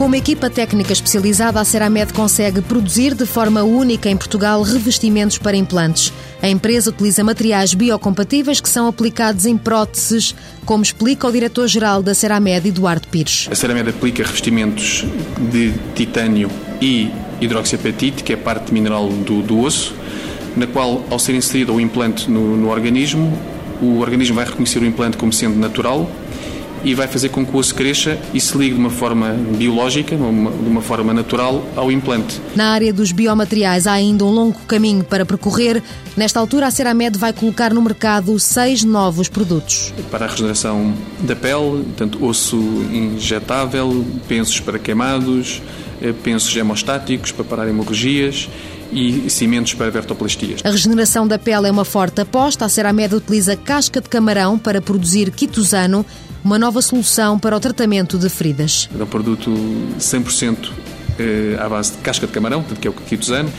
Com uma equipa técnica especializada, a Ceramed consegue produzir de forma única em Portugal revestimentos para implantes. A empresa utiliza materiais biocompatíveis que são aplicados em próteses, como explica o diretor-geral da Ceramed, Eduardo Pires. A Ceramed aplica revestimentos de titânio e hidroxiapatite, que é parte mineral do, do osso, na qual, ao ser inserido o implante no, no organismo, o organismo vai reconhecer o implante como sendo natural e vai fazer com que o osso cresça e se ligue de uma forma biológica, de uma forma natural, ao implante. Na área dos biomateriais há ainda um longo caminho para percorrer. Nesta altura, a Ceramed vai colocar no mercado seis novos produtos. Para a regeneração da pele, tanto osso injetável, pensos para queimados, eh, pensos hemostáticos para parar hemorragias e cimentos para vertoplastias. A regeneração da pele é uma forte aposta. A Ceramed utiliza casca de camarão para produzir quitosano, uma nova solução para o tratamento de feridas. É um produto 100% eh, à base de casca de camarão, que é o quitosano,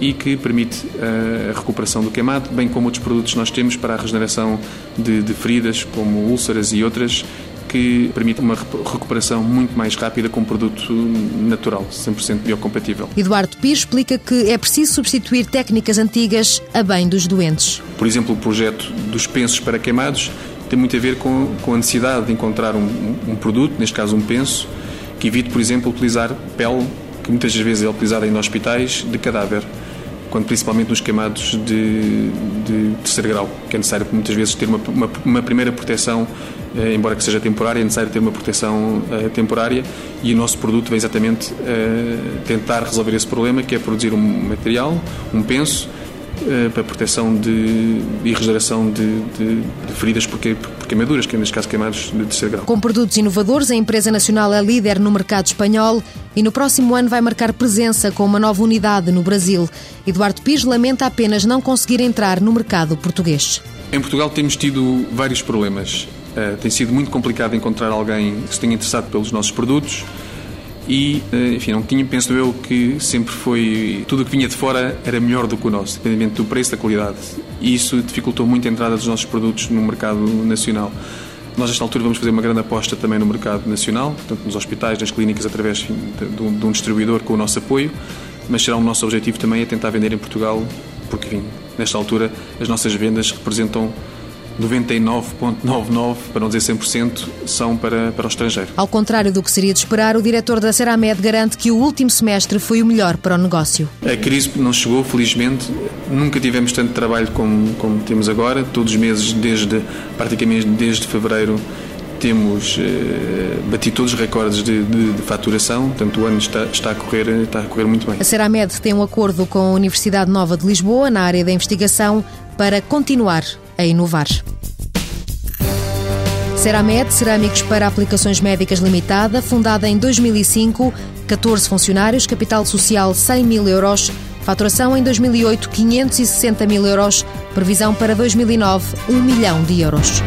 e que permite eh, a recuperação do queimado, bem como outros produtos que nós temos para a regeneração de, de feridas, como úlceras e outras, que permite uma recuperação muito mais rápida com um produto natural, 100% biocompatível. Eduardo Pires explica que é preciso substituir técnicas antigas a bem dos doentes. Por exemplo, o projeto dos pensos para queimados tem muito a ver com, com a necessidade de encontrar um, um produto, neste caso um penso, que evite, por exemplo, utilizar pele, que muitas vezes é utilizada em hospitais, de cadáver quando principalmente nos queimados de, de terceiro grau, que é necessário muitas vezes ter uma, uma, uma primeira proteção, eh, embora que seja temporária, é necessário ter uma proteção eh, temporária e o nosso produto vem exatamente eh, tentar resolver esse problema, que é produzir um material, um penso, eh, para proteção de, e regeneração de, de, de feridas por, por queimaduras, que neste caso queimados de terceiro grau. Com produtos inovadores, a empresa nacional é líder no mercado espanhol e no próximo ano vai marcar presença com uma nova unidade no Brasil. Eduardo Pires lamenta apenas não conseguir entrar no mercado português. Em Portugal temos tido vários problemas. Uh, tem sido muito complicado encontrar alguém que se tenha interessado pelos nossos produtos e, eh, enfim, não tinha, penso eu, que sempre foi. Tudo o que vinha de fora era melhor do que o nosso, independente do preço, da qualidade. E isso dificultou muito a entrada dos nossos produtos no mercado nacional. Nós, nesta altura, vamos fazer uma grande aposta também no mercado nacional, portanto, nos hospitais, nas clínicas, através de, um, de um distribuidor com o nosso apoio, mas será o nosso objetivo também é tentar vender em Portugal, porque, enfim, nesta altura, as nossas vendas representam 99,99%, para não dizer 100%, são para, para o estrangeiro. Ao contrário do que seria de esperar, o diretor da Ceramed garante que o último semestre foi o melhor para o negócio. A crise não chegou, felizmente. Nunca tivemos tanto trabalho como, como temos agora. Todos os meses, desde praticamente desde fevereiro, temos eh, batido todos os recordes de, de, de, faturação, portanto o ano está, está, a correr, está a correr muito bem. A Ceramed tem um acordo com a Universidade Nova de Lisboa na área da investigação para continuar a inovar. Ceramed, Cerâmicos para Aplicações Médicas Limitada, fundada em 2005, 14 funcionários, capital social 100 mil euros, faturação em 2008 560 mil euros, previsão para 2009 1 milhão de euros.